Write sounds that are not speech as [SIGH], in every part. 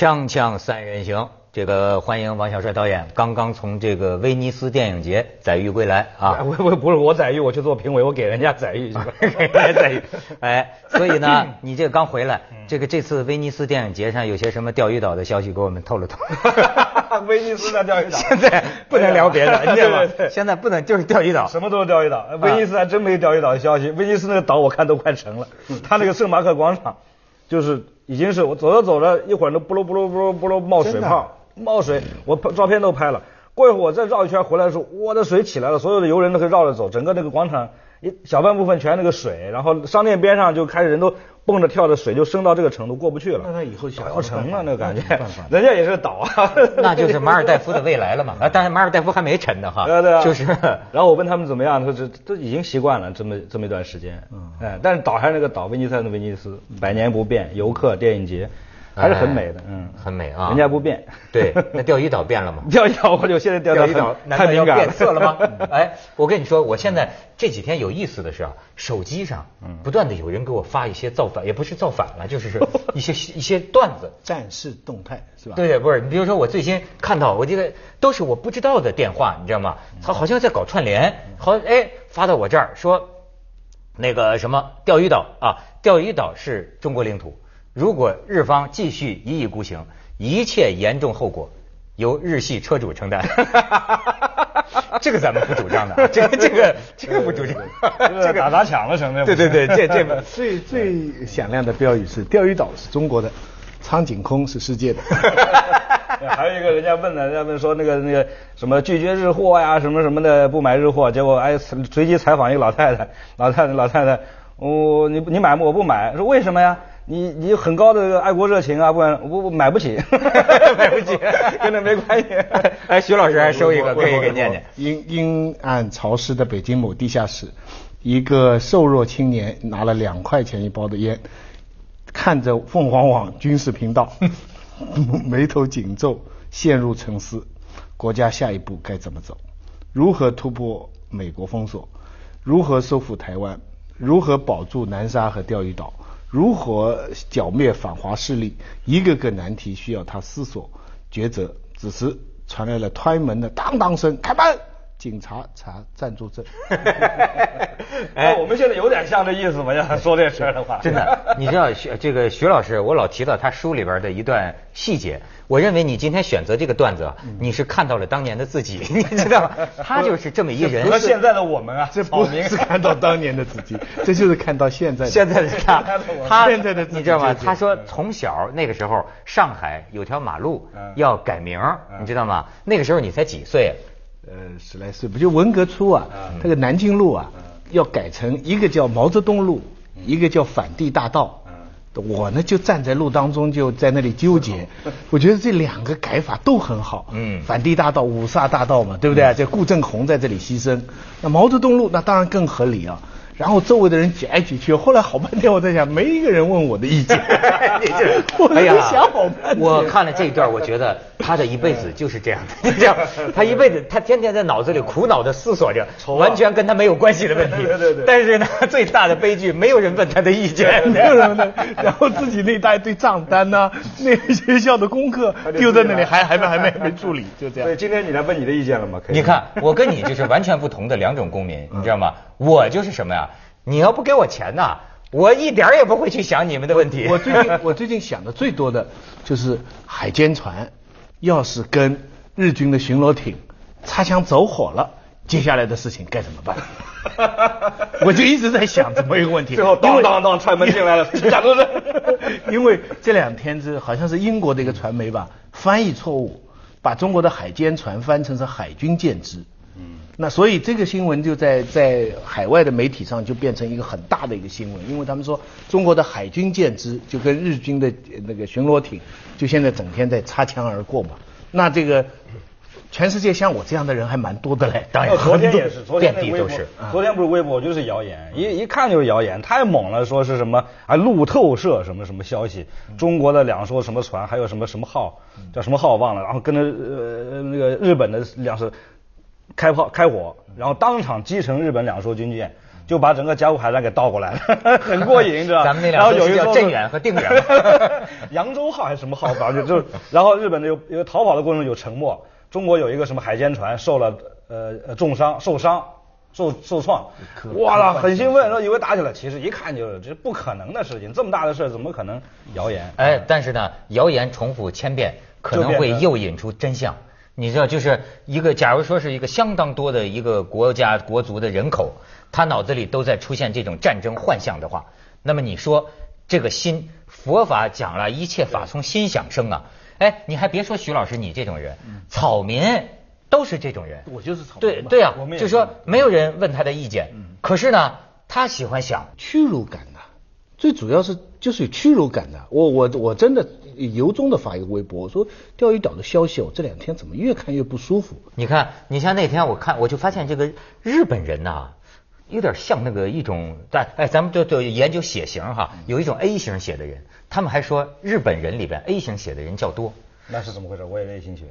锵锵三人行，这个欢迎王小帅导演刚刚从这个威尼斯电影节载誉归来啊！[LAUGHS] 我我不是我载誉，我去做评委，我给人家载誉，[LAUGHS] 给人家载誉。[LAUGHS] 哎，所以呢，你这个刚回来，这个这次威尼斯电影节上有些什么钓鱼岛的消息，给我们透了透。威尼斯的钓鱼岛，现在不能聊别的，你知道吗？现在不能就是钓鱼岛，什么都是钓鱼岛。威尼斯还真没钓鱼岛的消息，威尼斯那个岛我看都快成了，他那个圣马可广场就是已经是我走着走着，一会儿都不噜不噜不噜不噜冒水泡。冒水，我拍照片都拍了。过一会儿我再绕一圈回来的时候，我的水起来了，所有的游人都可以绕着走，整个那个广场一小半部分全那个水，然后商店边上就开始人都蹦着跳着，水就升到这个程度过不去了。那他以后要成了那个感觉，人家也是岛啊，那就是马尔代夫的未来了嘛。啊，但是马尔代夫还没沉呢哈。对对。就是，然后我问他们怎么样，他说这都已经习惯了这么这么一段时间。嗯。哎，但是岛还是那个岛，威尼斯的威尼斯，百年不变，游客电影节。还是很美的，嗯，很美啊，人家不变。对，[LAUGHS] 那钓鱼岛变了吗？钓鱼岛我就现在钓鱼岛难道要变色了吗？[LAUGHS] 哎，我跟你说，我现在这几天有意思的是啊，手机上不断的有人给我发一些造反，也不是造反了，就是 [LAUGHS] 一些一些段子，战事动态是吧？对对，不是，你比如说我最新看到，我记得都是我不知道的电话，你知道吗？他好像在搞串联，好，哎，发到我这儿说，那个什么钓鱼岛啊，钓鱼岛是中国领土。如果日方继续一意孤行，一切严重后果由日系车主承担。[LAUGHS] 这个咱们不主张的，[LAUGHS] 这个这个这个不主张。这个打砸抢了什么的。对对对，这这个最最响亮的标语是钓鱼岛是中国的，苍井空是世界的。[LAUGHS] 还有一个人家问了，人家问说那个那个什么拒绝日货呀，什么什么的不买日货，结果哎随机采访一个老太太，老太太老太太，我你你买吗？我不买，说为什么呀？你你很高的爱国热情啊，不然我我买不起，[LAUGHS] 买不起，跟那没关系。哎，徐老师还收一个，可以给念念。阴阴暗潮湿的北京某地下室，一个瘦弱青年拿了两块钱一包的烟，看着凤凰网军事频道，[LAUGHS] 眉头紧皱，陷入沉思。国家下一步该怎么走？如何突破美国封锁？如何收复台湾？如何保住南沙和钓鱼岛？如何剿灭反华势力？一个个难题需要他思索抉择。此时传来了推门的当当声，开门，警察查暂住证。[LAUGHS] 哎，我们现在有点像这意思吗？要说这事儿的话，真的，你知道徐这个徐老师，我老提到他书里边的一段细节。我认为你今天选择这个段子，你是看到了当年的自己，[LAUGHS] 你知道吗？他就是这么一人。和现在的我们啊，这不是看到当年的自己，[LAUGHS] 这就是看到现在。现在的他，他现在的你知道吗？他说从小那个时候，上海有条马路要改名，你知道吗？那个时候你才几岁？呃，十来岁，不就文革初啊？这个南京路啊，要改成一个叫毛泽东路，一个叫反帝大道。我呢就站在路当中，就在那里纠结。[LAUGHS] 我觉得这两个改法都很好。嗯，反帝大道、五卅大道嘛，对不对？这顾正红在这里牺牲，那毛泽东路那当然更合理啊。然后周围的人挤来挤去，后来好半天我在想，没一个人问我的意见。[LAUGHS] [LAUGHS] 哎呀，想好半天。我看了这一段，我觉得他的一辈子 [LAUGHS] 就是这样的，这样，他一辈子他天天在脑子里苦恼的思索着，完全跟他没有关系的问题。对对对。但是呢，最大的悲剧，没有人问他的意见，没有人问。然后自己那一大堆账单呐，那学校的功课丢在那里，还还没还没没处理，就这样。所以今天你来问你的意见了吗？你看，我跟你就是完全不同的两种公民，你知道吗？我就是什么呀？你要不给我钱呐，我一点也不会去想你们的问题。我最近我最近想的最多的就是海监船，要是跟日军的巡逻艇擦枪走火了，接下来的事情该怎么办？[LAUGHS] 我就一直在想这么一个问题。最后当当当踹门进来了，假都是。[LAUGHS] 因为这两天是好像是英国的一个传媒吧，翻译错误，把中国的海监船翻成是海军舰只。那所以这个新闻就在在海外的媒体上就变成一个很大的一个新闻，因为他们说中国的海军舰只就跟日军的那个巡逻艇就现在整天在擦枪而过嘛。那这个全世界像我这样的人还蛮多的嘞。当然，昨天也是，昨天微博，昨天不是微博就是谣言，一一看就是谣言，太猛了，说是什么啊路透社什么什么消息，中国的两艘什么船，还有什么什么号叫什么号忘了，然后跟着呃那个日本的两艘。开炮开火，然后当场击沉日本两艘军舰，就把整个甲午海战给倒过来了，[LAUGHS] 很过瘾，知道吧？[LAUGHS] 咱们那两艘叫有一艘镇远和定远 [LAUGHS] 扬州号还是什么号？反正就然后日本的有有逃跑的过程中有沉没，中国有一个什么海监船受了呃呃重伤受伤。受受创，哇啦，很兴奋，说以为打起来，其实一看就是这不可能的事情，这么大的事怎么可能谣言？哎，但是呢，谣言重复千遍，可能会诱引出真相。你知道，就是一个，假如说是一个相当多的一个国家国族的人口，他脑子里都在出现这种战争幻象的话，那么你说这个心，佛法讲了一切法从心想生啊。哎，你还别说徐老师你这种人，草民。都是这种人，我就是草对对啊，就说没有人问他的意见，可是呢，他喜欢想屈辱感的，最主要是就是有屈辱感的。我我我真的由衷的发一个微博，我说钓鱼岛的消息，我这两天怎么越看越不舒服？你看，你像那天我看，我就发现这个日本人呐，有点像那个一种，但哎，咱们就就研究血型哈，有一种 A 型血的人，他们还说日本人里边 A 型血的人较多。那是怎么回事？我也 A 型血。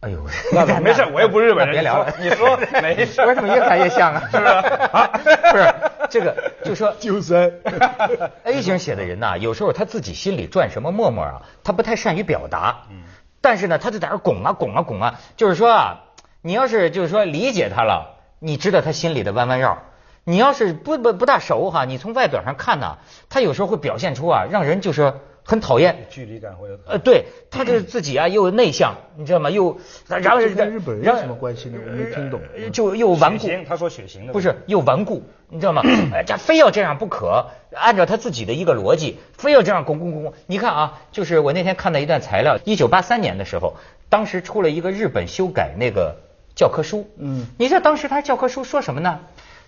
哎呦，那没事，[LAUGHS] 我又不是日本人，别聊了。你说没事，[LAUGHS] 我怎么越看越像啊？是 [LAUGHS] 不是？不是 [LAUGHS] 这个，就说 [LAUGHS] 就三 [LAUGHS] A 型血的人呐，有时候他自己心里转什么沫沫啊，他不太善于表达。嗯。但是呢，他就在那拱啊拱啊拱啊，就是说啊，你要是就是说理解他了，你知道他心里的弯弯绕；你要是不不不大熟哈，你从外表上看呢，他有时候会表现出啊，让人就是。很讨厌，距离感会有。呃，对他这自己啊，又内向，你知道吗？又然后跟日本人有什么关系呢？我没听懂。就又顽固，他说血型的不是又顽固，你知道吗？[CLEARS THROAT] 哎，这非要这样不可，按照他自己的一个逻辑，非要这样拱拱拱。你看啊，就是我那天看到一段材料，一九八三年的时候，当时出了一个日本修改那个教科书。嗯，你知道当时他教科书说什么呢？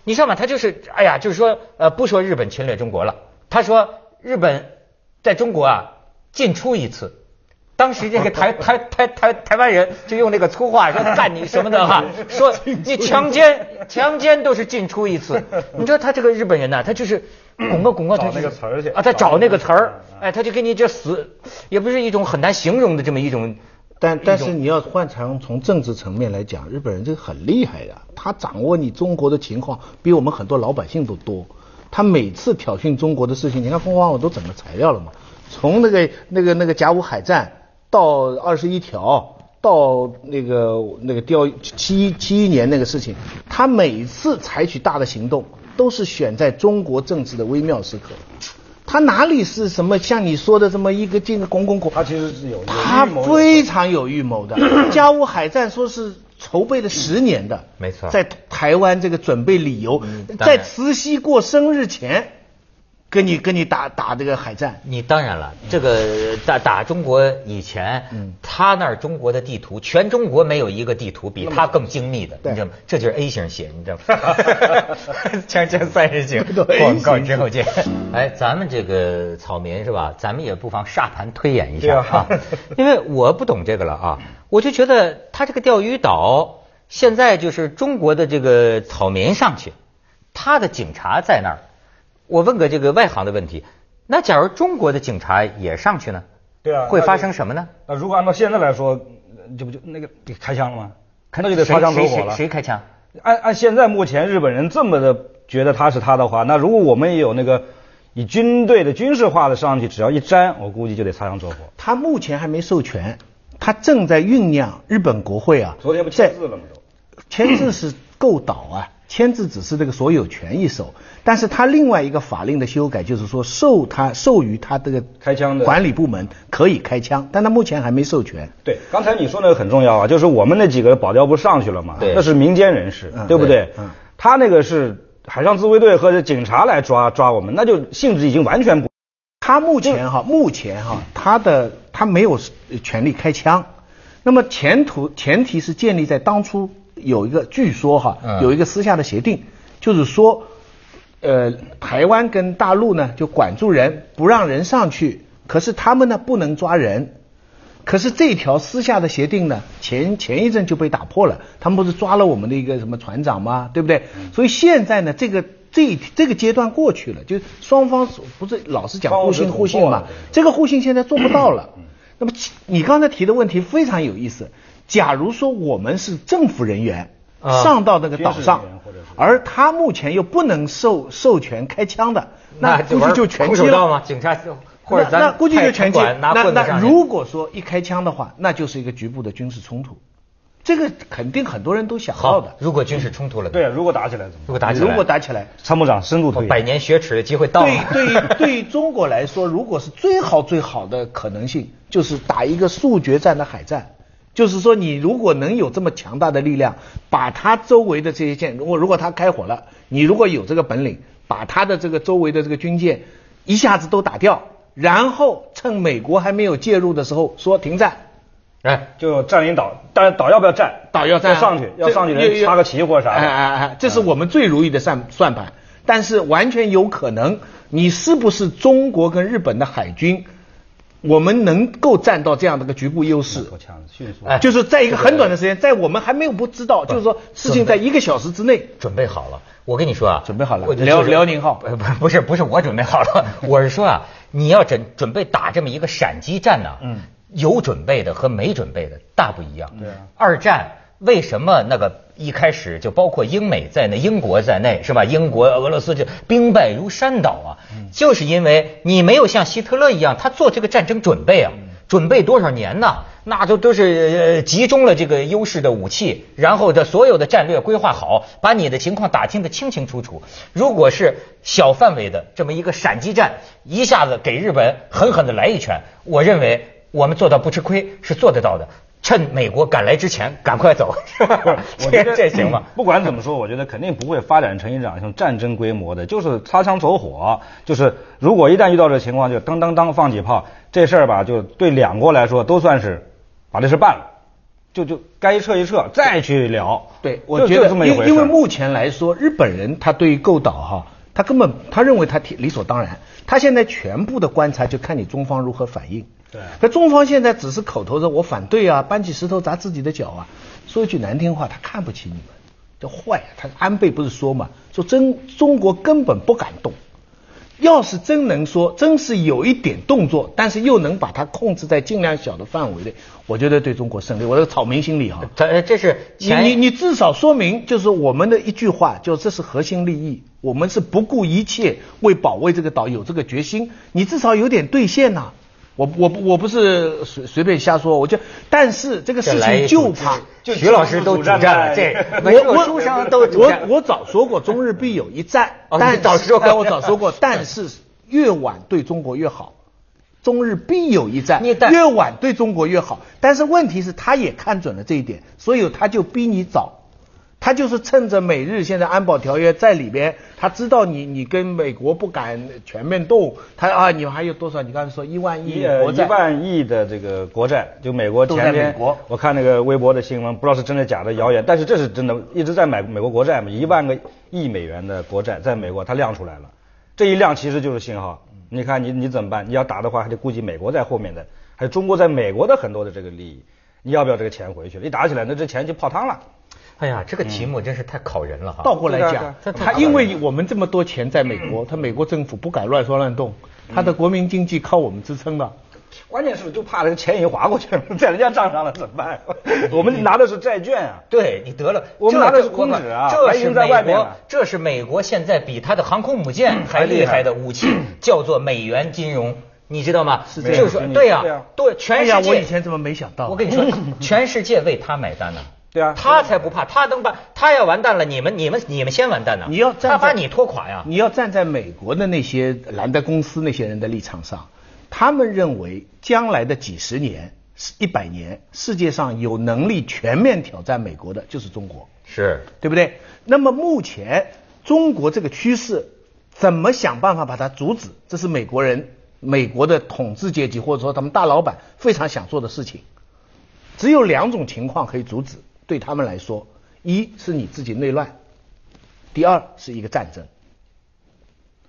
你知道吗？他就是哎呀，就是说呃，不说日本侵略中国了，他说日本。在中国啊，进出一次。当时这个台台台台台湾人就用那个粗话说干你什么的哈，[LAUGHS] 说你强奸强奸都是进出一次。你知道他这个日本人呢，他就是拱个拱个，他那个词儿去啊，他找那个词儿，哎，他就给你这死，也不是一种很难形容的这么一种。但但是你要换成从政治层面来讲，日本人这个很厉害的，他掌握你中国的情况比我们很多老百姓都多。他每次挑衅中国的事情，你看凤凰网都整个材料了嘛？从那个那个那个甲午海战到二十一条，到那个那个调七七一年那个事情，他每次采取大的行动，都是选在中国政治的微妙时刻。他哪里是什么像你说的这么一个劲拱拱拱？他其实是有他非常有预谋的。[COUGHS] 甲午海战说是。筹备了十年的，没错，在台湾这个准备理由，在慈禧过生日前。跟你跟你打打这个海战，你当然了，这个打打中国以前，嗯，他那儿中国的地图，全中国没有一个地图比他更精密的，你知道吗？这就是 A 型血，你知道吗？[LAUGHS] 锵锵三人行，[LAUGHS] 广告之后见。哎，咱们这个草民是吧？咱们也不妨沙盘推演一下啊，[LAUGHS] 因为我不懂这个了啊，我就觉得他这个钓鱼岛现在就是中国的这个草民上去，他的警察在那儿。我问个这个外行的问题，那假如中国的警察也上去呢？对啊，会发生什么呢？那如果按照现在来说，这不就那个开枪了吗？那就得擦枪走火了。谁开枪？按按现在目前日本人这么的觉得他是他的话，那如果我们也有那个以军队的军事化的上去，只要一沾，我估计就得擦枪走火。他目前还没授权，他正在酝酿。日本国会啊，昨天不签字了吗？都签字是够倒啊。签字只是这个所有权一手，但是他另外一个法令的修改就是说授他授予他这个开枪的管理部门可以开枪，但他目前还没授权。对，刚才你说那个很重要啊，就是我们那几个保镖不上去了嘛？那是民间人士，对不对？嗯，他那个是海上自卫队和警察来抓抓我们，那就性质已经完全不。他目前哈，目前哈，他的他没有权利开枪，那么前途前提是建立在当初。有一个据说哈，有一个私下的协定，就是说，呃，台湾跟大陆呢就管住人，不让人上去，可是他们呢不能抓人，可是这条私下的协定呢，前前一阵就被打破了，他们不是抓了我们的一个什么船长吗？对不对？所以现在呢，这个这这个阶段过去了，就双方不是老是讲互信互信嘛，这个互信现在做不到了。那么你刚才提的问题非常有意思。假如说我们是政府人员，上到那个岛上，而他目前又不能授授权开枪的，那估计就拳击了吗？警察就或者那那估计就拳击。拿那那如果说一开枪的话，那就是一个局部的军事冲突，这个肯定很多人都想到的，。如果军事冲突了，对，，如果打起来怎么办？如果打起来，如果打起来，参谋长深度推百年雪耻的机会到了。对对于对于中国来说，如果是最好最好的可能性，就是打一个速决战的海战。就是说，你如果能有这么强大的力量，把它周围的这些舰，如果如果它开火了，你如果有这个本领，把它的这个周围的这个军舰一下子都打掉，然后趁美国还没有介入的时候说停战，哎，就占领岛，但是岛要不要占？岛要占上去，要上去插个旗或者啥哎的。哎哎，这是我们最如意的算算盘。但是完全有可能，你是不是中国跟日本的海军，我们能够占到这样的一个局部优势？多强，迅速。哎就是在一个很短的时间，在我们还没有不知道，就是说事情在一个小时之内。准备好了。我跟你说啊，准备好了辽辽宁号不不 [LAUGHS] 不是不是我准备好了，[LAUGHS] 我是说啊，你要准准备打这么一个闪击战呢，嗯，有准备的和没准备的大不一样。对啊二战为什么那个一开始就包括英美在内，英国在内是吧？英国、俄罗斯就兵败如山倒啊，就是因为你没有像希特勒一样，他做这个战争准备啊，准备多少年呢？那都都是呃集中了这个优势的武器，然后的所有的战略规划好，把你的情况打听得清清楚楚。如果是小范围的这么一个闪击战，一下子给日本狠狠的来一拳，我认为我们做到不吃亏是做得到的。趁美国赶来之前，赶快走，是吧？这我觉得 [LAUGHS] 这行吗？不管怎么说，我觉得肯定不会发展成一场像战争规模的，就是擦枪走火。就是如果一旦遇到这情况，就当当当放几炮，这事儿吧，就对两国来说都算是把这事办了，就就该撤一撤，再去聊。对，我觉得因这么一回因为目前来说，日本人他对于构岛哈，他根本他认为他理理所当然，他现在全部的观察就看你中方如何反应。对可中方现在只是口头的我反对啊，搬起石头砸自己的脚啊，说一句难听话，他看不起你们，这坏啊！他安倍不是说嘛，说真中国根本不敢动。要是真能说，真是有一点动作，但是又能把它控制在尽量小的范围内，我觉得对中国胜利。我这个草民心理哈，这这是你你你至少说明，就是我们的一句话，就这是核心利益，我们是不顾一切为保卫这个岛有这个决心，你至少有点兑现呐、我我我不是随随便瞎说，我就但是这个事情就怕。就徐老师都主战了，[LAUGHS] 这我文我书上都我。我早说过中日必有一战，哦但你早说过哎我早说过，[LAUGHS] 但是越晚对中国越好。中日必有一战越晚对中国越好。但是问题是，他也看准了这一点，所以他就逼你早。他就是趁着美日现在安保条约在里边，他知道你你跟美国不敢全面动，他啊，你还有多少？你刚才说一万亿一万亿的这个国债，就美国前天我看那个微博的新闻，不知道是真的假的谣言，但是这是真的，一直在买美国国债嘛，一万个亿美元的国债在美国它亮出来了，这一亮其实就是信号。你看你你怎么办？你要打的话，还得顾及美国在后面的，还有中国在美国的很多的这个利益，你要不要这个钱回去了？一打起来，那这钱就泡汤了。哎呀，这个题目真是太考人了哈。倒过来讲，他因为我们这么多钱在美国，他美国政府不敢乱说乱动，他的国民经济靠我们支撑的。关键是就怕这个钱已经划过去了，在人家账上了怎么办？[LAUGHS] 我们拿的是债券啊。对你得了，我们拿的是空纸啊这是白银在美国外面呢，这是美国现在比他的航空母舰还厉害的武器，叫做美元金融，你知道吗？是这样就是说，对呀对啊，对，全哎呀，世界。我以前怎么没想到？我跟你说，[LAUGHS] 全世界为他买单呢。对啊他才不怕，他能把他要完蛋了，你们你们你们先完蛋呢。你要站在他把你拖垮呀。你要站在美国的那些蓝的公司那些人的立场上，他们认为将来的几十年、一百年，世界上有能力全面挑战美国的就是中国，是，对不对？那么目前中国这个趋势，怎么想办法把它阻止？这是美国人、美国的统治阶级或者说他们大老板非常想做的事情。只有两种情况可以阻止，对他们来说，一是你自己内乱，第二是一个战争。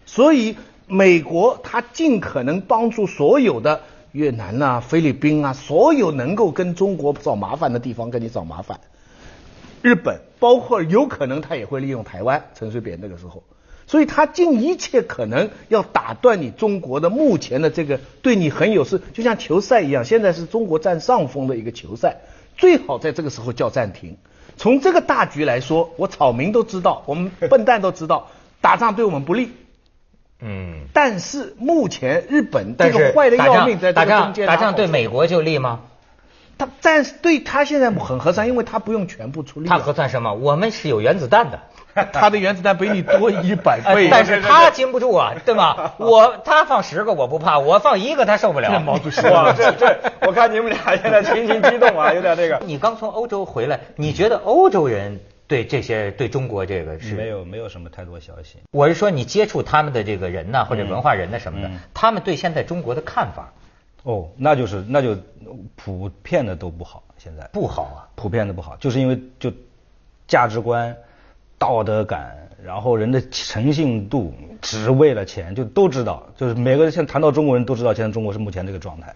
所以美国他尽可能帮助所有的越南呐、菲律宾啊，所有能够跟中国找麻烦的地方跟你找麻烦。日本，包括有可能他也会利用台湾，陈水扁那个时候，所以他尽一切可能要打断你中国的目前的这个对你很有事，就像球赛一样，现在是中国占上风的一个球赛，最好在这个时候叫暂停。从这个大局来说，我草民都知道，我们笨蛋都知道，打仗对我们不利。嗯，但是目前日本这但是个坏的要命，在打仗这个中间打仗对拿好处美国就利吗？他但是对他现在很合算，因为他不用全部出力啊。他合算什么？我们是有原子弹的。[LAUGHS] 他的原子弹比你多一百倍，但是他经不住啊，对吗？[LAUGHS] 我他放十个我不怕，我放一个他受不了。毛主席哇，这这，我看你们俩现在情绪激动啊，有点这个。[LAUGHS] 你刚从欧洲回来，你觉得欧洲人对这些对中国这个是没？有没有什么太多消息。我是说你接触他们的这个人呐，或者文化人呐什么的嗯，他们对现在中国的看法哦，那就是那就普遍的都不好，现在不好啊。普遍的不好，就是因为就价值观、道德感，然后人的诚信度，只为了钱，就都知道，就是每个人现在谈到中国人都知道，现在中国是目前这个状态，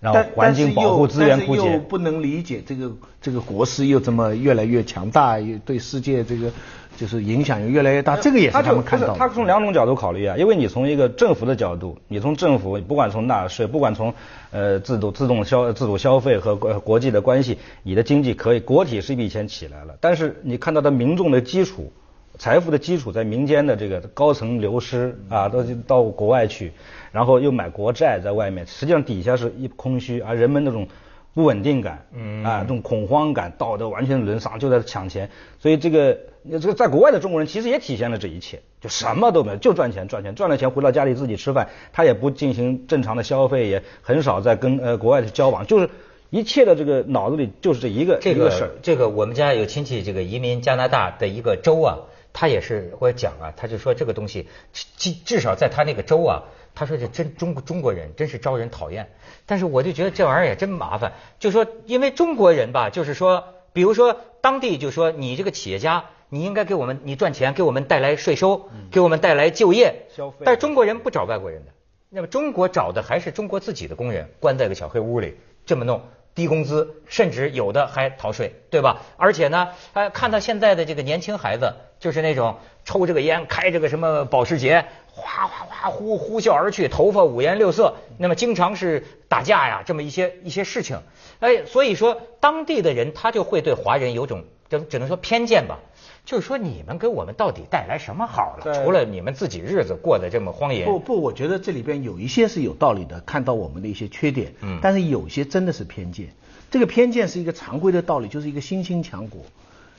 然后环境保护、资源枯竭。不能理解这个这个国势又这么越来越强大，又对世界这个就是影响又越来越大，这个也是他们看到的。他从两种角度考虑啊，因为你从一个政府的角度，你从政府不管从纳税，不管从呃自动自动消自主消费和国国际的关系，你的经济可以国体是一笔钱起来了，但是你看到的民众的基础。财富的基础在民间的这个高层流失啊，都到国外去，然后又买国债在外面，实际上底下是一空虚，而人们那种不稳定感，嗯啊，这种恐慌感，道德完全沦丧，就在抢钱。所以这个这个在国外的中国人其实也体现了这一切，就什么都没有，就赚钱赚钱，赚了钱回到家里自己吃饭，他也不进行正常的消费，也很少在跟呃国外的交往，就是一切的这个脑子里就是这一个这一个事儿。这个我们家有亲戚，这个移民加拿大的一个州啊，他也是我讲啊，他就说这个东西至至少在他那个州啊，他说这真中国中国人真是招人讨厌。但是我就觉得这玩意儿也真麻烦，就说因为中国人吧，就是说，比如说当地就说你这个企业家。你应该给我们，你赚钱给我们带来税收，给我们带来就业，消费但是中国人不找外国人的，那么中国找的还是中国自己的工人，关在个小黑屋里这么弄，低工资，甚至有的还逃税，对吧？而且呢，哎，看到现在的这个年轻孩子，就是那种抽这个烟，开这个什么保时捷，哗哗哗呼呼啸而去，头发五颜六色，那么经常是打架呀，这么一些一些事情，哎，所以说当地的人他就会对华人有种只只能说偏见吧。就是说，你们给我们到底带来什么好了？除了你们自己日子过得这么荒野，不不，我觉得这里边有一些是有道理的，看到我们的一些缺点，嗯但是有些真的是偏见。这个偏见是一个常规的道理，就是一个新兴强国，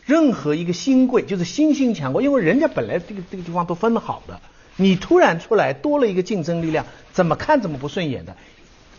任何一个新贵就是新兴强国，因为人家本来这个这个地方都分好的，你突然出来多了一个竞争力量，怎么看怎么不顺眼的。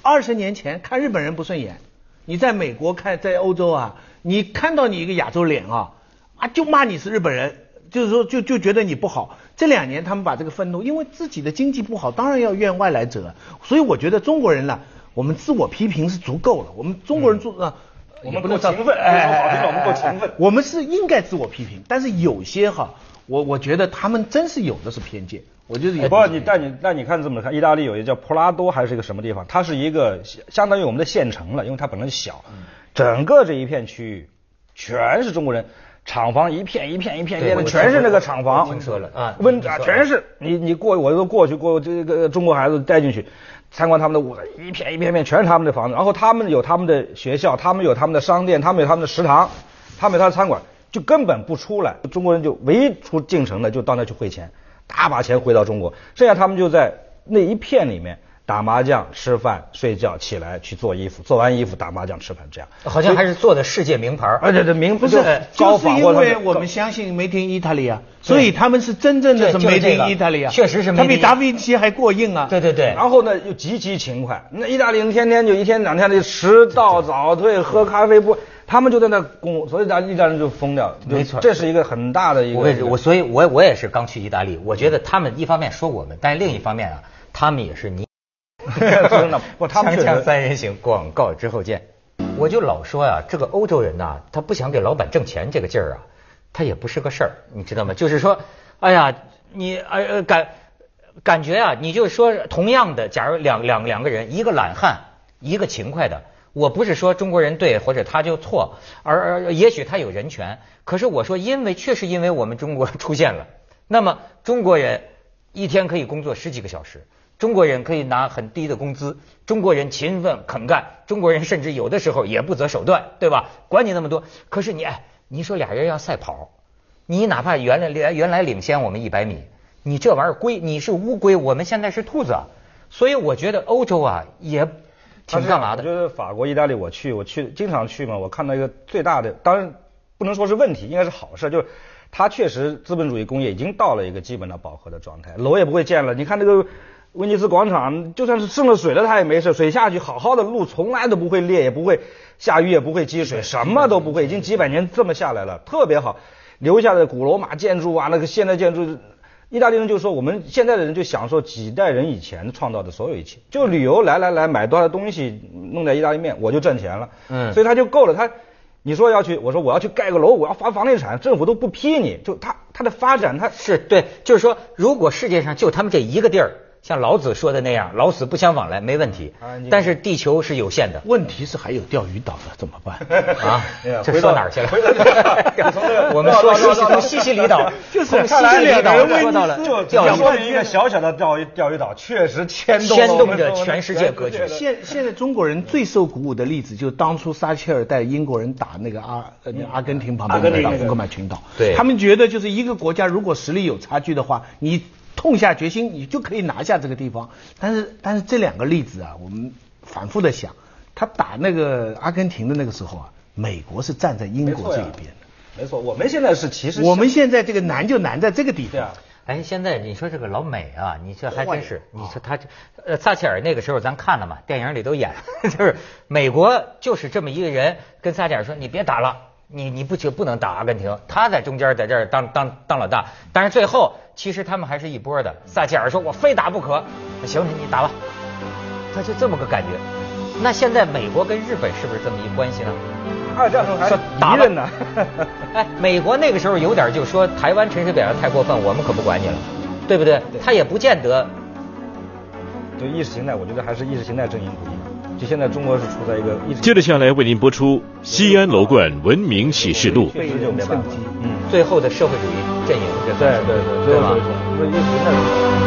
二十年前看日本人不顺眼，你在美国看，在欧洲啊，你看到你一个亚洲脸啊，啊就骂你是日本人，就是说就就觉得你不好。这两年他们把这个愤怒，因为自己的经济不好，当然要怨外来者。所以我觉得中国人呢，我们自我批评是足够了。我们中国人做啊。我们不能够勤奋我们够勤奋我们是应该自我批评，但是有些哈，我我觉得他们真是有的是偏见。我觉得有的不过你是偏见但你但你看这么看，意大利有一个叫普拉多还是一个什么地方，它是一个相相当于我们的县城了，因为它本来就小，整个这一片区域全是中国人。厂房一片一片一片一片的，全是那个厂房。我听说了啊温啊，全是你你过我都过去过这个中国孩子带进去参观他们的屋子，一片一片片全是他们的房子，然后他们有他们的学校，他们有他们的商店，他们有他们的食堂，他们有他的餐馆，就根本不出来。中国人就唯一出进城的就到那去汇钱，大把钱回到中国，剩下他们就在那一片里面打麻将、吃饭、睡觉，起来去做衣服，做完衣服打麻将、吃饭，这样。好像还是做的世界名牌儿而且这名不是，高就是因仿或者是为我们相信 Made in Italy 啊，所以他们是真正的是对就是 Made in Italy 啊，确实是他比达芬奇还过硬啊。对对对，然后呢，又极其勤快。那意大利人天天就一天两天的迟到早退，喝咖啡不，他们就在那工，所以咱意大利人就疯掉。了没错这是一个很大的一个。我也是我，所以我我也是刚去意大利，我觉得他们一方面说我们，但是另一方面啊，他们也是你。[LAUGHS] 真的不他们确实锵锵三人行，广告之后见。我就老说呀、这个欧洲人呐、他不想给老板挣钱这个劲儿啊，他也不是个事儿，你知道吗？就是说，哎呀，你呃呃感感觉啊，你就说同样的，假如两两两个人，一个懒汉，一个勤快的。我不是说中国人对或者他就错，而而也许他有人权，可是我说，因为确实因为我们中国 [LAUGHS] 出现了，那么中国人一天可以工作十几个小时，中国人可以拿很低的工资，中国人勤奋肯干，中国人甚至有的时候也不择手段，对吧？管你那么多，可是你哎，你说俩人要赛跑，你哪怕原来原来领先我们一百米，你这玩意儿龟，你是乌龟，我们现在是兔子，所以我觉得欧洲啊也挺干嘛的。我觉得法国、意大利我去，我去经常去嘛，我看到一个最大的，当然不能说是问题，应该是好事，就是它确实资本主义工业已经到了一个基本的饱和的状态，楼也不会建了。你看那个威尼斯广场，就算是渗了水了，它也没事，水下去好好的路从来都不会裂，也不会下雨，也不会积水，什么都不会，已经几百年这么下来了，特别好。留下的古罗马建筑啊，那个现代建筑，意大利人就说我们现在的人就享受几代人以前创造的所有一切，就旅游来来来买多少东西弄点意大利面我就挣钱了，嗯，所以他就够了。他你说要去，我说我要去盖个楼，我要发房地产，政府都不批你，就他他的发展他是对，就是说如果世界上就他们这一个地儿。像老子说的那样，老死不相往来没问题。但是地球是有限的，问题是还有钓鱼岛的怎么办？啊，这说哪儿去了？[LAUGHS] 我们说西西从西西里岛，[LAUGHS] 就是西西里岛说到了钓鱼一个小小的钓鱼钓鱼岛，确实牵牵动着全世界格局。现现在中国人最受鼓舞的例子，就是当初撒切尔带英国人打那个阿呃阿根廷旁边的那个福克曼群岛，对，他们觉得就是一个国家如果实力有差距的话，你。痛下决心，你就可以拿下这个地方。但是，但是这两个例子啊，我们反复的想，他打那个阿根廷的那个时候啊，美国是站在英国这一边的。没错，我们现在是其实我们现在这个难就难在这个地方。哎，现在你说这个老美啊，你这还真是，你说他这呃撒切尔那个时候咱看了嘛，电影里都演，[LAUGHS] 就是美国就是这么一个人跟撒切尔说，你别打了。你你不就不能打阿根廷？他在中间在这儿当当当老大，但是最后其实他们还是一波的。撒切尔说：“我非打不可。”行，你你打吧。他就这么个感觉。那现在美国跟日本是不是这么一关系呢？二战时候还敌人呢。哎，美国那个时候有点就说台湾陈水扁太过分，我们可不管你了，对不对？他也不见得。就意识形态，我觉得还是意识形态阵营不一样。就现在中国是处在一个一，接着下来为您播出《西安楼冠文明启示录》。被人趁机，嗯，最后的社会主义阵营，对对对，对吧？意识形态。